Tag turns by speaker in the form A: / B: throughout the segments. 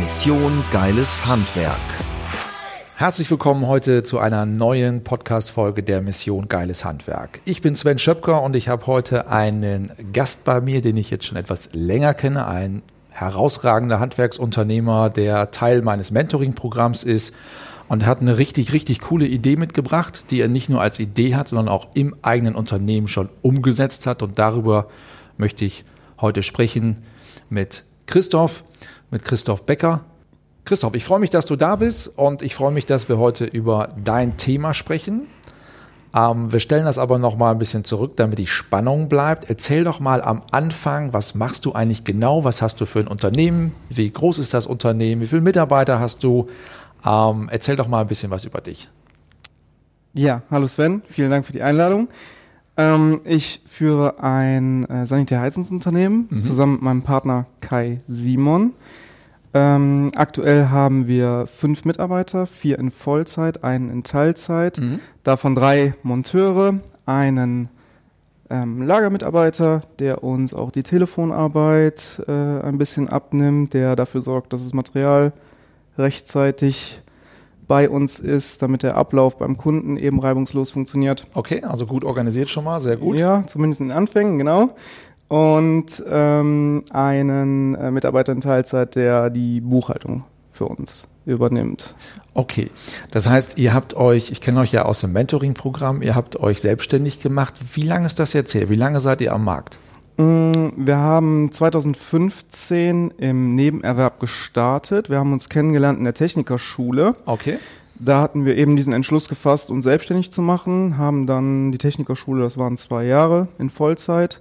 A: Mission Geiles Handwerk.
B: Herzlich willkommen heute zu einer neuen Podcast-Folge der Mission Geiles Handwerk. Ich bin Sven Schöpker und ich habe heute einen Gast bei mir, den ich jetzt schon etwas länger kenne, ein herausragender Handwerksunternehmer, der Teil meines Mentoring-Programms ist und hat eine richtig, richtig coole Idee mitgebracht, die er nicht nur als Idee hat, sondern auch im eigenen Unternehmen schon umgesetzt hat. Und darüber möchte ich heute sprechen mit Christoph, mit Christoph Becker. Christoph, ich freue mich, dass du da bist und ich freue mich, dass wir heute über dein Thema sprechen. Ähm, wir stellen das aber noch mal ein bisschen zurück, damit die Spannung bleibt. Erzähl doch mal am Anfang, was machst du eigentlich genau? Was hast du für ein Unternehmen? Wie groß ist das Unternehmen? Wie viele Mitarbeiter hast du? Ähm, erzähl doch mal ein bisschen was über dich.
C: Ja, hallo Sven, vielen Dank für die Einladung. Ähm, ich führe ein äh, Sanitärheizungsunternehmen mhm. zusammen mit meinem Partner Kai Simon. Ähm, aktuell haben wir fünf Mitarbeiter, vier in Vollzeit, einen in Teilzeit, mhm. davon drei Monteure, einen ähm, Lagermitarbeiter, der uns auch die Telefonarbeit äh, ein bisschen abnimmt, der dafür sorgt, dass das Material rechtzeitig bei uns ist, damit der Ablauf beim Kunden eben reibungslos funktioniert.
B: Okay, also gut organisiert schon mal, sehr gut.
C: Ja, zumindest in den Anfängen, genau. Und ähm, einen äh, Mitarbeiter in Teilzeit, der die Buchhaltung für uns übernimmt.
B: Okay, das heißt, ihr habt euch, ich kenne euch ja aus dem Mentoring-Programm, ihr habt euch selbstständig gemacht. Wie lange ist das jetzt her? Wie lange seid ihr am Markt?
C: Mm, wir haben 2015 im Nebenerwerb gestartet. Wir haben uns kennengelernt in der Technikerschule.
B: Okay.
C: Da hatten wir eben diesen Entschluss gefasst, uns selbstständig zu machen, haben dann die Technikerschule, das waren zwei Jahre in Vollzeit.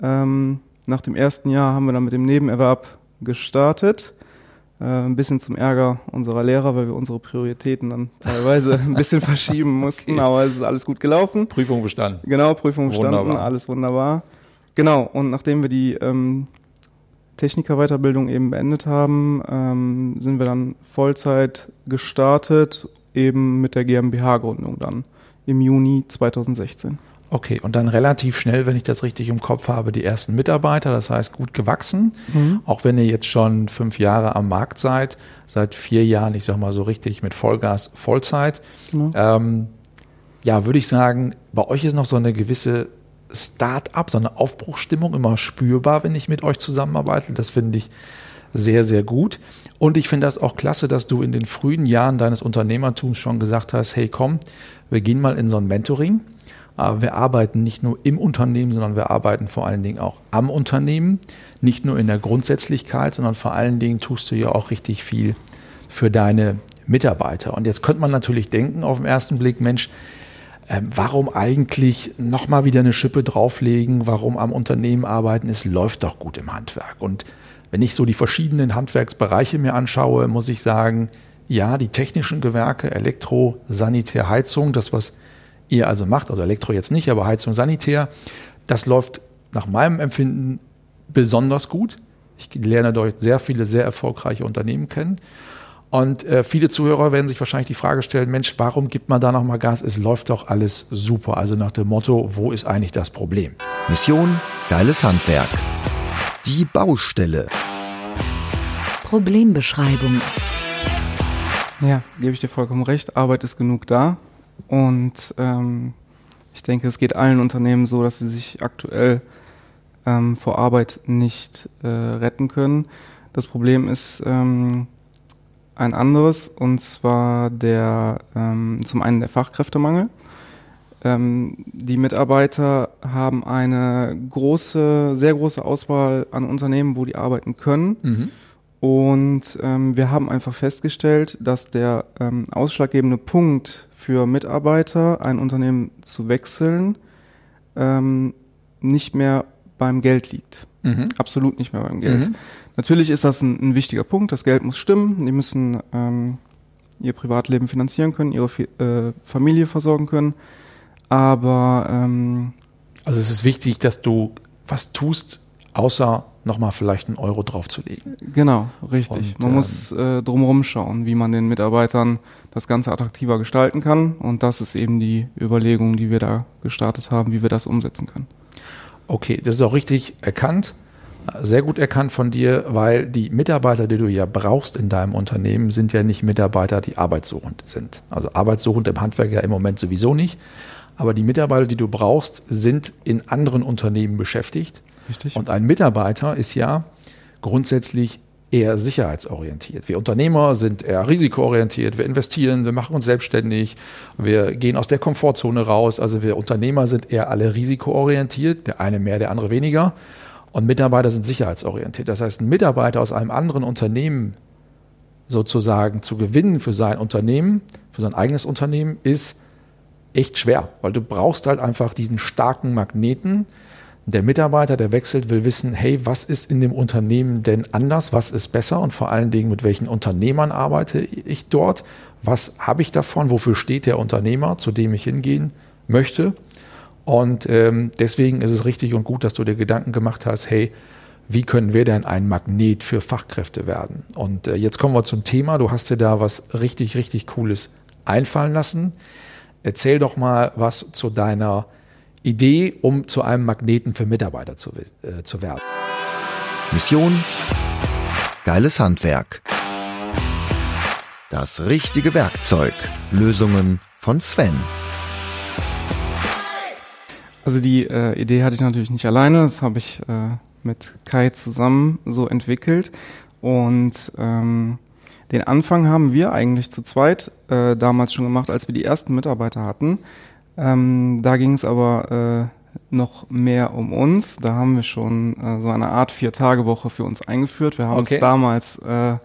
C: Ähm, nach dem ersten Jahr haben wir dann mit dem Nebenerwerb gestartet. Äh, ein bisschen zum Ärger unserer Lehrer, weil wir unsere Prioritäten dann teilweise ein bisschen verschieben mussten, okay. aber es ist alles gut gelaufen.
B: Prüfung bestanden.
C: Genau, Prüfung bestanden, wunderbar. alles wunderbar. Genau, und nachdem wir die ähm, Technikerweiterbildung eben beendet haben, ähm, sind wir dann Vollzeit gestartet, eben mit der GmbH-Gründung dann im Juni 2016.
B: Okay, und dann relativ schnell, wenn ich das richtig im Kopf habe, die ersten Mitarbeiter, das heißt gut gewachsen. Mhm. Auch wenn ihr jetzt schon fünf Jahre am Markt seid, seit vier Jahren, ich sag mal so richtig mit Vollgas, Vollzeit. Mhm. Ähm, ja, würde ich sagen, bei euch ist noch so eine gewisse Start-up, so eine Aufbruchsstimmung immer spürbar, wenn ich mit euch zusammenarbeite. Das finde ich sehr, sehr gut. Und ich finde das auch klasse, dass du in den frühen Jahren deines Unternehmertums schon gesagt hast, hey komm, wir gehen mal in so ein Mentoring. Aber wir arbeiten nicht nur im Unternehmen, sondern wir arbeiten vor allen Dingen auch am Unternehmen. Nicht nur in der Grundsätzlichkeit, sondern vor allen Dingen tust du ja auch richtig viel für deine Mitarbeiter. Und jetzt könnte man natürlich denken auf den ersten Blick, Mensch, ähm, warum eigentlich nochmal wieder eine Schippe drauflegen, warum am Unternehmen arbeiten, es läuft doch gut im Handwerk. Und wenn ich so die verschiedenen Handwerksbereiche mir anschaue, muss ich sagen, ja, die technischen Gewerke, Elektro, Sanitär, Heizung, das, was ihr also macht, also Elektro jetzt nicht, aber Heizung, Sanitär, das läuft nach meinem Empfinden besonders gut. Ich lerne dort sehr viele sehr erfolgreiche Unternehmen kennen. Und äh, viele Zuhörer werden sich wahrscheinlich die Frage stellen, Mensch, warum gibt man da nochmal Gas? Es läuft doch alles super. Also nach dem Motto, wo ist eigentlich das Problem?
A: Mission, geiles Handwerk. Die Baustelle.
D: Problembeschreibung.
C: Ja, gebe ich dir vollkommen recht. Arbeit ist genug da. Und ähm, ich denke, es geht allen Unternehmen so, dass sie sich aktuell ähm, vor Arbeit nicht äh, retten können. Das Problem ist, ähm, ein anderes, und zwar der ähm, zum einen der Fachkräftemangel. Ähm, die Mitarbeiter haben eine große, sehr große Auswahl an Unternehmen, wo die arbeiten können. Mhm. Und ähm, wir haben einfach festgestellt, dass der ähm, ausschlaggebende Punkt für Mitarbeiter, ein Unternehmen zu wechseln, ähm, nicht mehr beim Geld liegt. Mhm. Absolut nicht mehr beim Geld. Mhm. Natürlich ist das ein, ein, wichtiger Punkt. Das Geld muss stimmen. Die müssen ähm, ihr Privatleben finanzieren können, ihre äh, Familie versorgen können. Aber ähm,
B: also es ist wichtig, dass du was tust, außer nochmal vielleicht einen Euro draufzulegen.
C: Genau, richtig. Und, man ähm, muss äh, drumherum schauen, wie man den Mitarbeitern das Ganze attraktiver gestalten kann. Und das ist eben die Überlegung, die wir da gestartet haben, wie wir das umsetzen können.
B: Okay, das ist auch richtig erkannt. Sehr gut erkannt von dir, weil die Mitarbeiter, die du ja brauchst in deinem Unternehmen, sind ja nicht Mitarbeiter, die arbeitssuchend sind. Also arbeitssuchend im Handwerk ja im Moment sowieso nicht. Aber die Mitarbeiter, die du brauchst, sind in anderen Unternehmen beschäftigt
C: Richtig.
B: Und ein Mitarbeiter ist ja grundsätzlich eher sicherheitsorientiert. Wir Unternehmer sind eher risikoorientiert. Wir investieren, wir machen uns selbstständig, wir gehen aus der Komfortzone raus. Also wir Unternehmer sind eher alle risikoorientiert, der eine mehr, der andere weniger. Und Mitarbeiter sind sicherheitsorientiert. Das heißt, ein Mitarbeiter aus einem anderen Unternehmen sozusagen zu gewinnen für sein Unternehmen, für sein eigenes Unternehmen, ist echt schwer, weil du brauchst halt einfach diesen starken Magneten, der Mitarbeiter, der wechselt, will wissen, hey, was ist in dem Unternehmen denn anders, was ist besser und vor allen Dingen, mit welchen Unternehmern arbeite ich dort, was habe ich davon, wofür steht der Unternehmer, zu dem ich hingehen möchte. Und ähm, deswegen ist es richtig und gut, dass du dir Gedanken gemacht hast, hey, wie können wir denn ein Magnet für Fachkräfte werden? Und äh, jetzt kommen wir zum Thema. Du hast dir da was richtig, richtig Cooles einfallen lassen. Erzähl doch mal was zu deiner Idee, um zu einem Magneten für Mitarbeiter zu, äh, zu werden.
A: Mission Geiles Handwerk. Das richtige Werkzeug. Lösungen von Sven.
C: Also die äh, Idee hatte ich natürlich nicht alleine, das habe ich äh, mit Kai zusammen so entwickelt. Und ähm, den Anfang haben wir eigentlich zu zweit äh, damals schon gemacht, als wir die ersten Mitarbeiter hatten. Ähm, da ging es aber äh, noch mehr um uns. Da haben wir schon äh, so eine Art Vier-Tage-Woche für uns eingeführt. Wir haben okay. uns damals äh,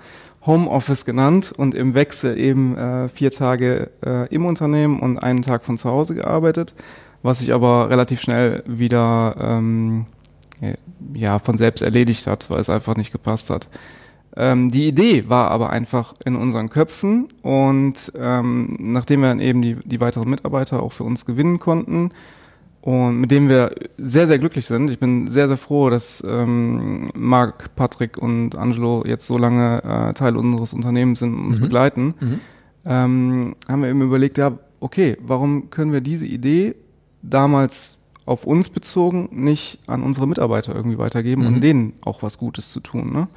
C: Homeoffice genannt und im Wechsel eben äh, vier Tage äh, im Unternehmen und einen Tag von zu Hause gearbeitet, was sich aber relativ schnell wieder ähm, ja, von selbst erledigt hat, weil es einfach nicht gepasst hat. Ähm, die Idee war aber einfach in unseren Köpfen und ähm, nachdem wir dann eben die, die weiteren Mitarbeiter auch für uns gewinnen konnten und mit dem wir sehr, sehr glücklich sind. Ich bin sehr, sehr froh, dass ähm, Marc, Patrick und Angelo jetzt so lange äh, Teil unseres Unternehmens sind und uns mhm. begleiten. Mhm. Ähm, haben wir eben überlegt, ja, okay, warum können wir diese Idee damals auf uns bezogen nicht an unsere Mitarbeiter irgendwie weitergeben mhm. und denen auch was Gutes zu tun. Ne?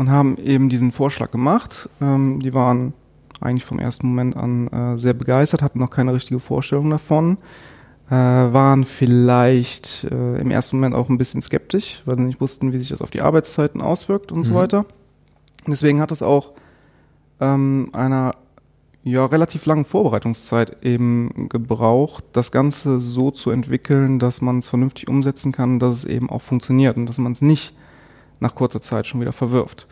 C: Und haben eben diesen Vorschlag gemacht. Ähm, die waren eigentlich vom ersten Moment an äh, sehr begeistert, hatten noch keine richtige Vorstellung davon, äh, waren vielleicht äh, im ersten Moment auch ein bisschen skeptisch, weil sie nicht wussten, wie sich das auf die Arbeitszeiten auswirkt und mhm. so weiter. Und deswegen hat es auch ähm, einer ja, relativ langen Vorbereitungszeit eben gebraucht, das Ganze so zu entwickeln, dass man es vernünftig umsetzen kann, dass es eben auch funktioniert und dass man es nicht nach kurzer Zeit schon wieder verwirft.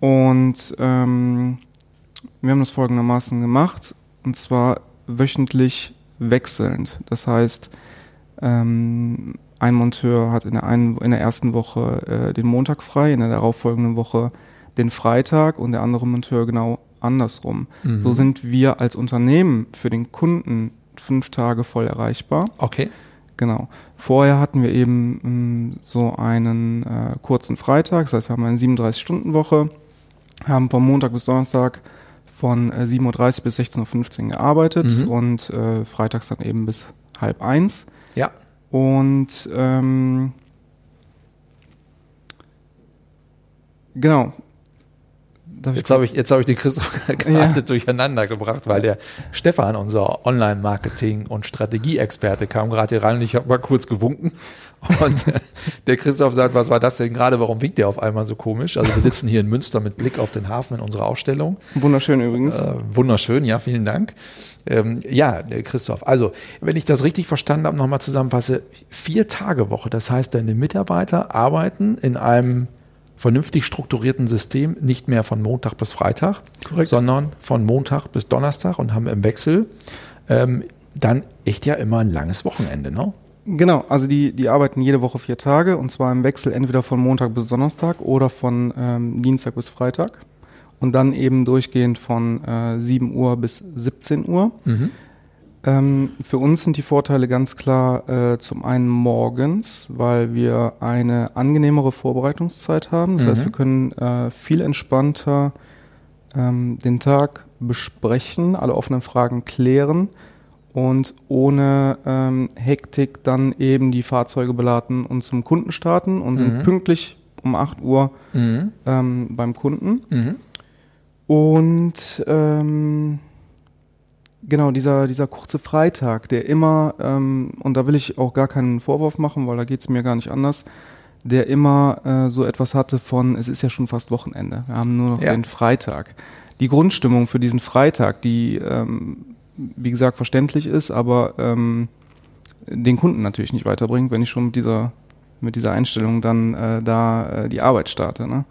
C: Und ähm, wir haben das folgendermaßen gemacht, und zwar wöchentlich wechselnd. Das heißt, ähm, ein Monteur hat in der, einen, in der ersten Woche äh, den Montag frei, in der darauffolgenden Woche den Freitag und der andere Monteur genau andersrum. Mhm. So sind wir als Unternehmen für den Kunden fünf Tage voll erreichbar.
B: Okay.
C: Genau. Vorher hatten wir eben mh, mm, so einen äh, kurzen Freitag, das heißt, wir haben eine 37-Stunden-Woche, haben vom Montag bis Donnerstag von äh, 7.30 Uhr bis 16.15 Uhr gearbeitet mhm. und äh, freitags dann eben bis halb eins.
B: Ja.
C: Und ähm, genau,
B: jetzt habe ich, jetzt habe ich den Christoph gerade ja. durcheinander gebracht, weil der Stefan, unser Online-Marketing- und Strategieexperte, kam gerade hier rein und ich habe mal kurz gewunken. Und der Christoph sagt, was war das denn gerade? Warum winkt der auf einmal so komisch? Also wir sitzen hier in Münster mit Blick auf den Hafen in unserer Ausstellung.
C: Wunderschön übrigens. Äh,
B: wunderschön, ja, vielen Dank. Ähm, ja, Christoph, also wenn ich das richtig verstanden habe, nochmal zusammenfasse, vier Tage Woche, das heißt, deine Mitarbeiter arbeiten in einem vernünftig strukturierten System nicht mehr von Montag bis Freitag, Korrekt. sondern von Montag bis Donnerstag und haben im Wechsel ähm, dann echt ja immer ein langes Wochenende. Ne?
C: Genau, also die, die arbeiten jede Woche vier Tage und zwar im Wechsel entweder von Montag bis Donnerstag oder von ähm, Dienstag bis Freitag und dann eben durchgehend von äh, 7 Uhr bis 17 Uhr. Mhm. Ähm, für uns sind die Vorteile ganz klar äh, zum einen morgens, weil wir eine angenehmere Vorbereitungszeit haben. Das mhm. heißt, wir können äh, viel entspannter ähm, den Tag besprechen, alle offenen Fragen klären und ohne ähm, Hektik dann eben die Fahrzeuge beladen und zum Kunden starten und sind mhm. pünktlich um 8 Uhr mhm. ähm, beim Kunden. Mhm. Und ähm, Genau, dieser, dieser kurze Freitag, der immer, ähm, und da will ich auch gar keinen Vorwurf machen, weil da geht's mir gar nicht anders, der immer äh, so etwas hatte von, es ist ja schon fast Wochenende, wir haben nur noch ja. den Freitag. Die Grundstimmung für diesen Freitag, die, ähm, wie gesagt, verständlich ist, aber ähm, den Kunden natürlich nicht weiterbringt, wenn ich schon mit dieser, mit dieser Einstellung dann äh, da äh, die Arbeit starte. Ne?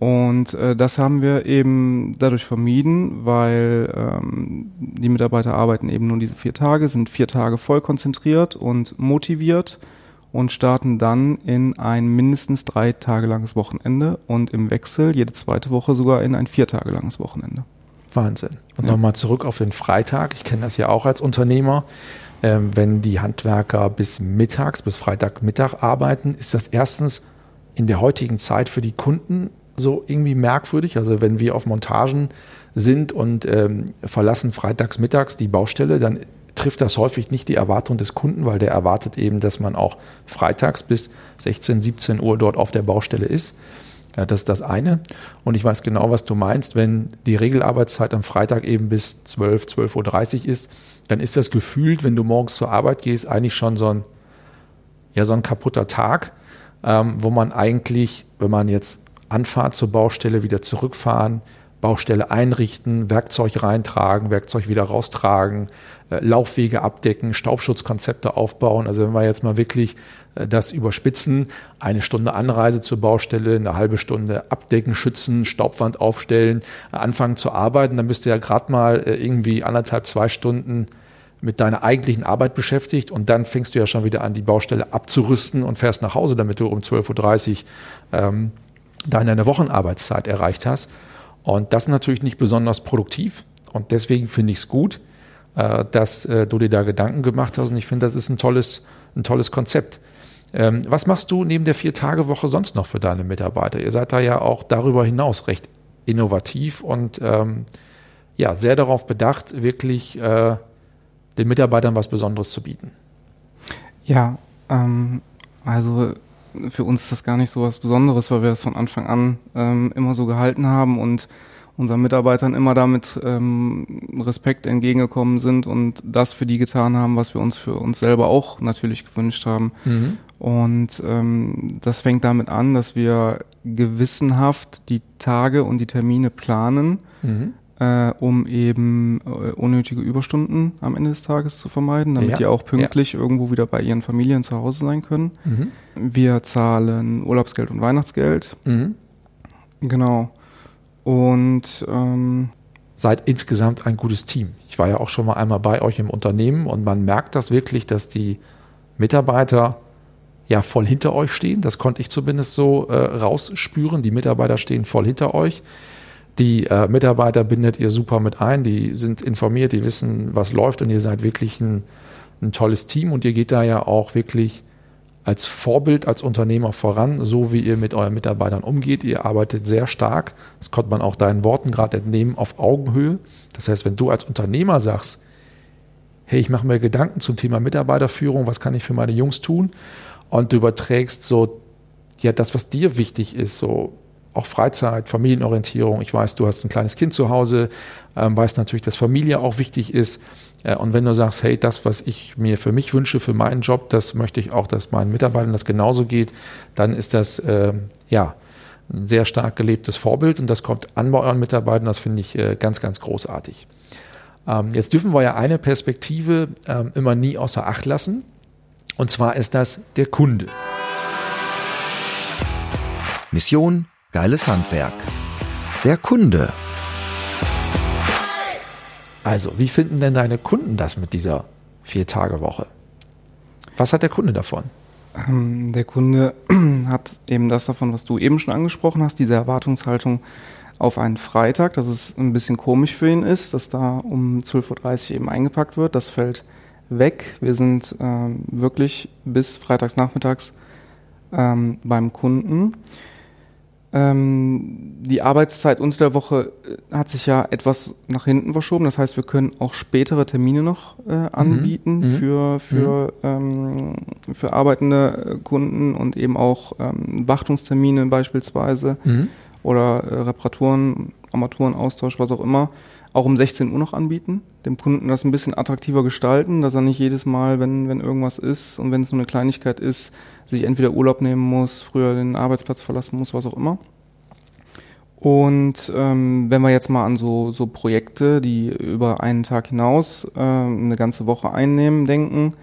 C: Und äh, das haben wir eben dadurch vermieden, weil ähm, die Mitarbeiter arbeiten eben nur diese vier Tage, sind vier Tage voll konzentriert und motiviert und starten dann in ein mindestens drei Tage langes Wochenende und im Wechsel jede zweite Woche sogar in ein vier Tage langes Wochenende.
B: Wahnsinn. Und ja. nochmal zurück auf den Freitag. Ich kenne das ja auch als Unternehmer. Ähm, wenn die Handwerker bis mittags, bis Freitagmittag arbeiten, ist das erstens in der heutigen Zeit für die Kunden so irgendwie merkwürdig. Also wenn wir auf Montagen sind und ähm, verlassen freitags mittags die Baustelle, dann trifft das häufig nicht die Erwartung des Kunden, weil der erwartet eben, dass man auch freitags bis 16, 17 Uhr dort auf der Baustelle ist. Ja, das ist das eine. Und ich weiß genau, was du meinst. Wenn die Regelarbeitszeit am Freitag eben bis 12, 12.30 Uhr ist, dann ist das gefühlt, wenn du morgens zur Arbeit gehst, eigentlich schon so ein, ja, so ein kaputter Tag, ähm, wo man eigentlich, wenn man jetzt Anfahrt zur Baustelle, wieder zurückfahren, Baustelle einrichten, Werkzeug reintragen, Werkzeug wieder raustragen, äh, Laufwege abdecken, Staubschutzkonzepte aufbauen. Also wenn wir jetzt mal wirklich äh, das überspitzen, eine Stunde Anreise zur Baustelle, eine halbe Stunde abdecken, schützen, Staubwand aufstellen, äh, anfangen zu arbeiten, dann bist du ja gerade mal irgendwie anderthalb, zwei Stunden mit deiner eigentlichen Arbeit beschäftigt und dann fängst du ja schon wieder an, die Baustelle abzurüsten und fährst nach Hause, damit du um 12.30 Uhr ähm, deine Wochenarbeitszeit erreicht hast. Und das ist natürlich nicht besonders produktiv. Und deswegen finde ich es gut, äh, dass äh, du dir da Gedanken gemacht hast. Und ich finde, das ist ein tolles, ein tolles Konzept. Ähm, was machst du neben der Vier-Tage-Woche sonst noch für deine Mitarbeiter? Ihr seid da ja auch darüber hinaus recht innovativ und ähm, ja, sehr darauf bedacht, wirklich äh, den Mitarbeitern was Besonderes zu bieten.
C: Ja, ähm, also für uns ist das gar nicht so was Besonderes, weil wir das von Anfang an ähm, immer so gehalten haben und unseren Mitarbeitern immer damit ähm, Respekt entgegengekommen sind und das für die getan haben, was wir uns für uns selber auch natürlich gewünscht haben. Mhm. Und ähm, das fängt damit an, dass wir gewissenhaft die Tage und die Termine planen. Mhm äh, um eben äh, unnötige Überstunden am Ende des Tages zu vermeiden, damit ja. die auch pünktlich ja. irgendwo wieder bei ihren Familien zu Hause sein können. Mhm. Wir zahlen Urlaubsgeld und Weihnachtsgeld. Mhm. Genau. Und ähm,
B: seid insgesamt ein gutes Team. Ich war ja auch schon mal einmal bei euch im Unternehmen und man merkt das wirklich, dass die Mitarbeiter ja voll hinter euch stehen. Das konnte ich zumindest so äh, rausspüren. Die Mitarbeiter stehen voll hinter euch. Die äh, Mitarbeiter bindet ihr super mit ein, die sind informiert, die wissen, was läuft und ihr seid wirklich ein, ein tolles Team und ihr geht da ja auch wirklich als Vorbild, als Unternehmer voran, so wie ihr mit euren Mitarbeitern umgeht. Ihr arbeitet sehr stark, das konnte man auch deinen Worten gerade entnehmen, auf Augenhöhe. Das heißt, wenn du als Unternehmer sagst, hey, ich mache mir Gedanken zum Thema Mitarbeiterführung, was kann ich für meine Jungs tun? Und du überträgst so, ja, das, was dir wichtig ist, so auch Freizeit, Familienorientierung. Ich weiß, du hast ein kleines Kind zu Hause, ähm, weißt natürlich, dass Familie auch wichtig ist. Äh, und wenn du sagst, hey, das, was ich mir für mich wünsche, für meinen Job, das möchte ich auch, dass meinen Mitarbeitern das genauso geht, dann ist das äh, ja ein sehr stark gelebtes Vorbild und das kommt an bei euren Mitarbeitern. Das finde ich äh, ganz, ganz großartig. Ähm, jetzt dürfen wir ja eine Perspektive ähm, immer nie außer Acht lassen. Und zwar ist das der Kunde.
A: Mission Geiles Handwerk. Der Kunde.
B: Also, wie finden denn deine Kunden das mit dieser Vier-Tage-Woche? Was hat der Kunde davon?
C: Ähm, der Kunde hat eben das davon, was du eben schon angesprochen hast, diese Erwartungshaltung auf einen Freitag, dass es ein bisschen komisch für ihn ist, dass da um 12.30 Uhr eben eingepackt wird. Das fällt weg. Wir sind ähm, wirklich bis freitags nachmittags ähm, beim Kunden. Ähm, die Arbeitszeit unter der Woche äh, hat sich ja etwas nach hinten verschoben. Das heißt, wir können auch spätere Termine noch äh, anbieten mhm. für, für, mhm. ähm, für arbeitende äh, Kunden und eben auch ähm, Wartungstermine beispielsweise mhm. oder äh, Reparaturen, Armaturenaustausch, was auch immer auch um 16 Uhr noch anbieten, dem Kunden das ein bisschen attraktiver gestalten, dass er nicht jedes Mal, wenn, wenn irgendwas ist und wenn es nur eine Kleinigkeit ist, sich entweder Urlaub nehmen muss, früher den Arbeitsplatz verlassen muss, was auch immer. Und ähm, wenn wir jetzt mal an so, so Projekte, die über einen Tag hinaus äh, eine ganze Woche einnehmen, denken,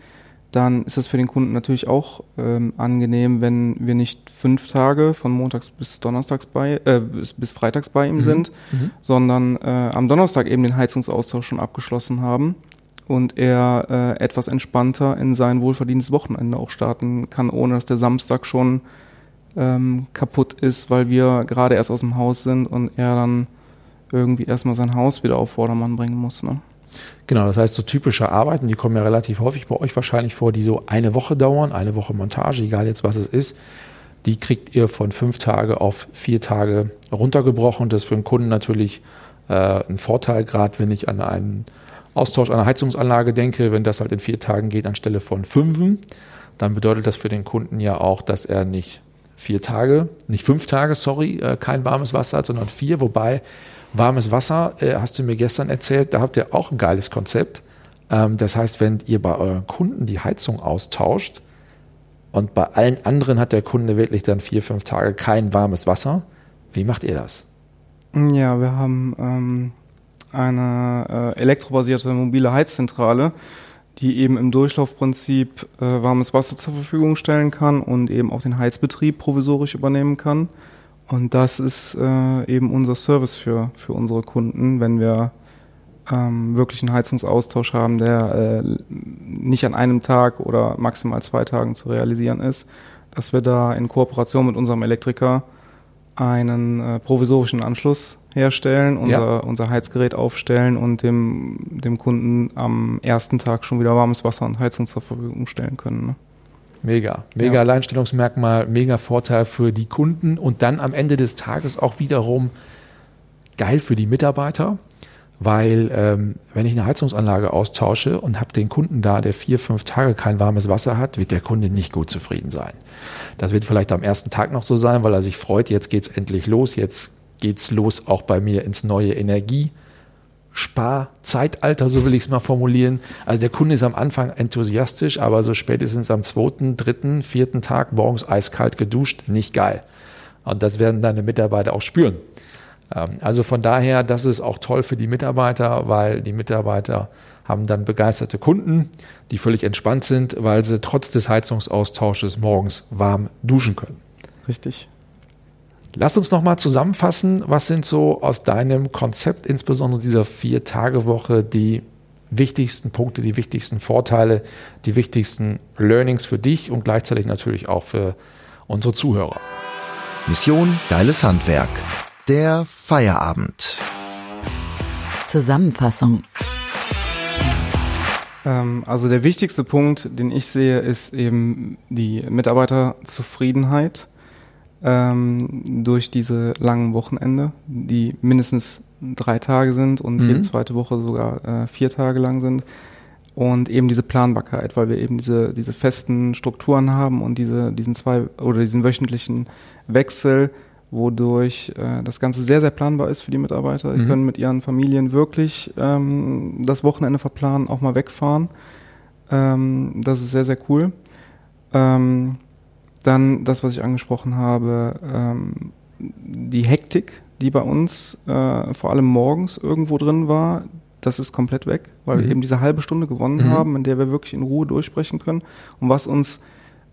C: dann ist das für den Kunden natürlich auch ähm, angenehm, wenn wir nicht fünf Tage von montags bis donnerstags bei, äh, bis, bis freitags bei ihm mhm. sind, mhm. sondern äh, am Donnerstag eben den Heizungsaustausch schon abgeschlossen haben und er äh, etwas entspannter in sein wohlverdientes Wochenende auch starten kann, ohne dass der Samstag schon ähm, kaputt ist, weil wir gerade erst aus dem Haus sind und er dann irgendwie erstmal sein Haus wieder auf Vordermann bringen muss. Ne?
B: Genau, das heißt, so typische Arbeiten, die kommen ja relativ häufig bei euch wahrscheinlich vor, die so eine Woche dauern, eine Woche Montage, egal jetzt was es ist. Die kriegt ihr von fünf Tage auf vier Tage runtergebrochen. Das ist für den Kunden natürlich äh, ein Vorteil, gerade wenn ich an einen Austausch einer Heizungsanlage denke, wenn das halt in vier Tagen geht anstelle von fünfen, dann bedeutet das für den Kunden ja auch, dass er nicht vier Tage, nicht fünf Tage, sorry, äh, kein warmes Wasser hat, sondern vier, wobei Warmes Wasser, äh, hast du mir gestern erzählt, da habt ihr auch ein geiles Konzept. Ähm, das heißt, wenn ihr bei euren Kunden die Heizung austauscht und bei allen anderen hat der Kunde wirklich dann vier, fünf Tage kein warmes Wasser, wie macht ihr das?
C: Ja, wir haben ähm, eine äh, elektrobasierte mobile Heizzentrale, die eben im Durchlaufprinzip äh, warmes Wasser zur Verfügung stellen kann und eben auch den Heizbetrieb provisorisch übernehmen kann. Und das ist äh, eben unser Service für, für unsere Kunden, wenn wir ähm, wirklich einen Heizungsaustausch haben, der äh, nicht an einem Tag oder maximal zwei Tagen zu realisieren ist, dass wir da in Kooperation mit unserem Elektriker einen äh, provisorischen Anschluss herstellen, unser, ja. unser Heizgerät aufstellen und dem, dem Kunden am ersten Tag schon wieder warmes Wasser und Heizung zur Verfügung stellen können. Ne?
B: Mega, mega ja. Alleinstellungsmerkmal, mega Vorteil für die Kunden und dann am Ende des Tages auch wiederum geil für die Mitarbeiter, weil ähm, wenn ich eine Heizungsanlage austausche und habe den Kunden da, der vier, fünf Tage kein warmes Wasser hat, wird der Kunde nicht gut zufrieden sein. Das wird vielleicht am ersten Tag noch so sein, weil er sich freut, jetzt geht's endlich los, jetzt geht's los auch bei mir ins neue Energie. Sparzeitalter, so will ich es mal formulieren. Also der Kunde ist am Anfang enthusiastisch, aber so spätestens am zweiten, dritten, vierten Tag morgens eiskalt geduscht, nicht geil. Und das werden deine Mitarbeiter auch spüren. Ähm, also von daher, das ist auch toll für die Mitarbeiter, weil die Mitarbeiter haben dann begeisterte Kunden, die völlig entspannt sind, weil sie trotz des Heizungsaustausches morgens warm duschen können.
C: Richtig.
B: Lass uns nochmal zusammenfassen, was sind so aus deinem Konzept, insbesondere dieser Vier-Tage-Woche, die wichtigsten Punkte, die wichtigsten Vorteile, die wichtigsten Learnings für dich und gleichzeitig natürlich auch für unsere Zuhörer.
A: Mission Geiles Handwerk. Der Feierabend.
D: Zusammenfassung.
C: Ähm, also der wichtigste Punkt, den ich sehe, ist eben die Mitarbeiterzufriedenheit ähm, durch diese langen Wochenende, die mindestens drei Tage sind und mhm. jede zweite Woche sogar äh, vier Tage lang sind. Und eben diese Planbarkeit, weil wir eben diese, diese festen Strukturen haben und diese, diesen zwei oder diesen wöchentlichen Wechsel, wodurch äh, das Ganze sehr, sehr planbar ist für die Mitarbeiter. Die mhm. können mit ihren Familien wirklich ähm, das Wochenende verplanen, auch mal wegfahren. Ähm, das ist sehr, sehr cool. Ähm, dann das, was ich angesprochen habe, ähm, die Hektik, die bei uns äh, vor allem morgens irgendwo drin war, das ist komplett weg, weil mhm. wir eben diese halbe Stunde gewonnen mhm. haben, in der wir wirklich in Ruhe durchsprechen können und was uns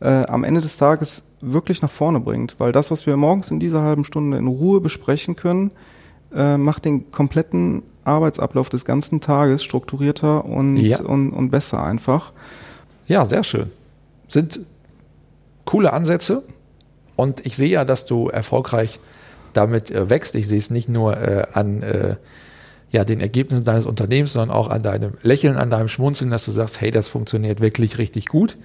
C: äh, am Ende des Tages wirklich nach vorne bringt, weil das, was wir morgens in dieser halben Stunde in Ruhe besprechen können, äh, macht den kompletten Arbeitsablauf des ganzen Tages strukturierter und, ja. und, und besser einfach.
B: Ja, sehr schön. sind coole Ansätze und ich sehe ja, dass du erfolgreich damit äh, wächst. Ich sehe es nicht nur äh, an äh, ja, den Ergebnissen deines Unternehmens, sondern auch an deinem Lächeln, an deinem Schmunzeln, dass du sagst, hey, das funktioniert wirklich richtig gut.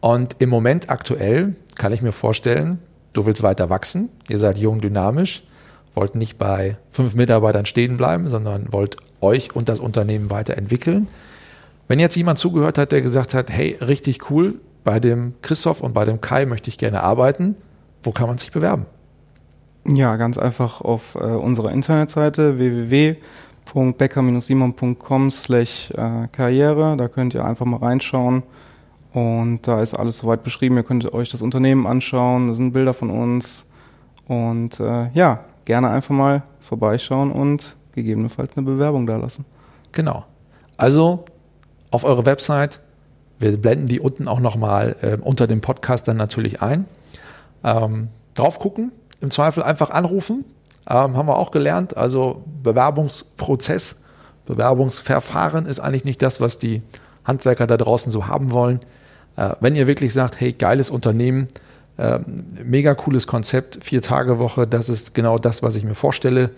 B: Und im Moment aktuell kann ich mir vorstellen, du willst weiter wachsen, ihr seid jung, dynamisch, wollt nicht bei fünf Mitarbeitern stehen bleiben, sondern wollt euch und das Unternehmen weiterentwickeln. Wenn jetzt jemand zugehört hat, der gesagt hat, hey, richtig cool, bei dem Christoph und bei dem Kai möchte ich gerne arbeiten, wo kann man sich bewerben?
C: Ja, ganz einfach auf äh, unserer Internetseite www.becker-simon.com slash äh, Karriere. Da könnt ihr einfach mal reinschauen. Und da ist alles soweit beschrieben. Ihr könnt euch das Unternehmen anschauen. Da sind Bilder von uns. Und äh, ja, gerne einfach mal vorbeischauen und gegebenenfalls eine Bewerbung da lassen.
B: Genau. Also auf eure Website. Wir blenden die unten auch nochmal äh, unter dem Podcast dann natürlich ein. Ähm, drauf gucken, im Zweifel einfach anrufen. Ähm, haben wir auch gelernt. Also Bewerbungsprozess, Bewerbungsverfahren ist eigentlich nicht das, was die Handwerker da draußen so haben wollen. Äh, wenn ihr wirklich sagt, hey, geiles Unternehmen, äh, mega cooles Konzept, vier Tage Woche, das ist genau das, was ich mir vorstelle,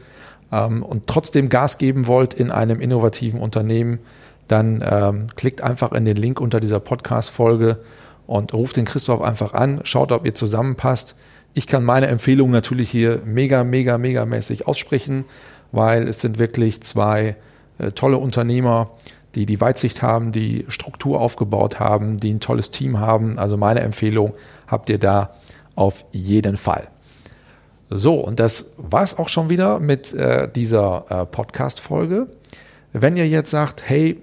B: ähm, und trotzdem Gas geben wollt in einem innovativen Unternehmen, dann ähm, klickt einfach in den Link unter dieser Podcast-Folge und ruft den Christoph einfach an, schaut, ob ihr zusammenpasst. Ich kann meine Empfehlung natürlich hier mega, mega, mega mäßig aussprechen, weil es sind wirklich zwei äh, tolle Unternehmer, die die Weitsicht haben, die Struktur aufgebaut haben, die ein tolles Team haben. Also meine Empfehlung habt ihr da auf jeden Fall. So, und das war es auch schon wieder mit äh, dieser äh, Podcast-Folge. Wenn ihr jetzt sagt, hey,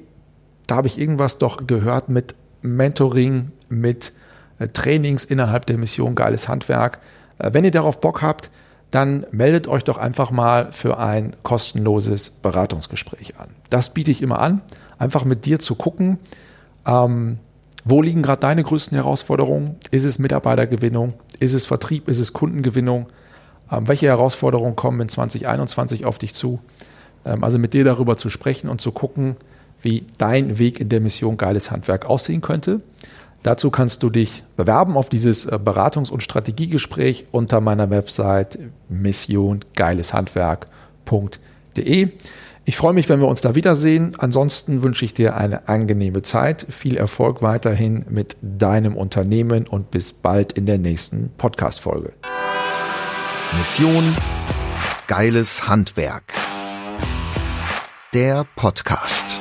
B: da habe ich irgendwas doch gehört mit Mentoring, mit äh, Trainings innerhalb der Mission Geiles Handwerk, äh, wenn ihr darauf Bock habt, dann meldet euch doch einfach mal für ein kostenloses Beratungsgespräch an. Das biete ich immer an, einfach mit dir zu gucken, ähm, wo liegen gerade deine größten Herausforderungen? Ist es Mitarbeitergewinnung? Ist es Vertrieb? Ist es Kundengewinnung? Ähm, welche Herausforderungen kommen in 2021 auf dich zu? Ähm, also mit dir darüber zu sprechen und zu gucken, wie dein Weg in der Mission Geiles Handwerk aussehen könnte. Dazu kannst du dich bewerben auf dieses äh, Beratungs- und Strategiegespräch unter meiner Website missiongeileshandwerk.de. Ich freue mich, wenn wir uns da wiedersehen. Ansonsten wünsche ich dir eine angenehme Zeit, viel Erfolg weiterhin mit deinem Unternehmen und bis bald in der nächsten Podcast-Folge.
A: Mission Geiles Handwerk. Der Podcast.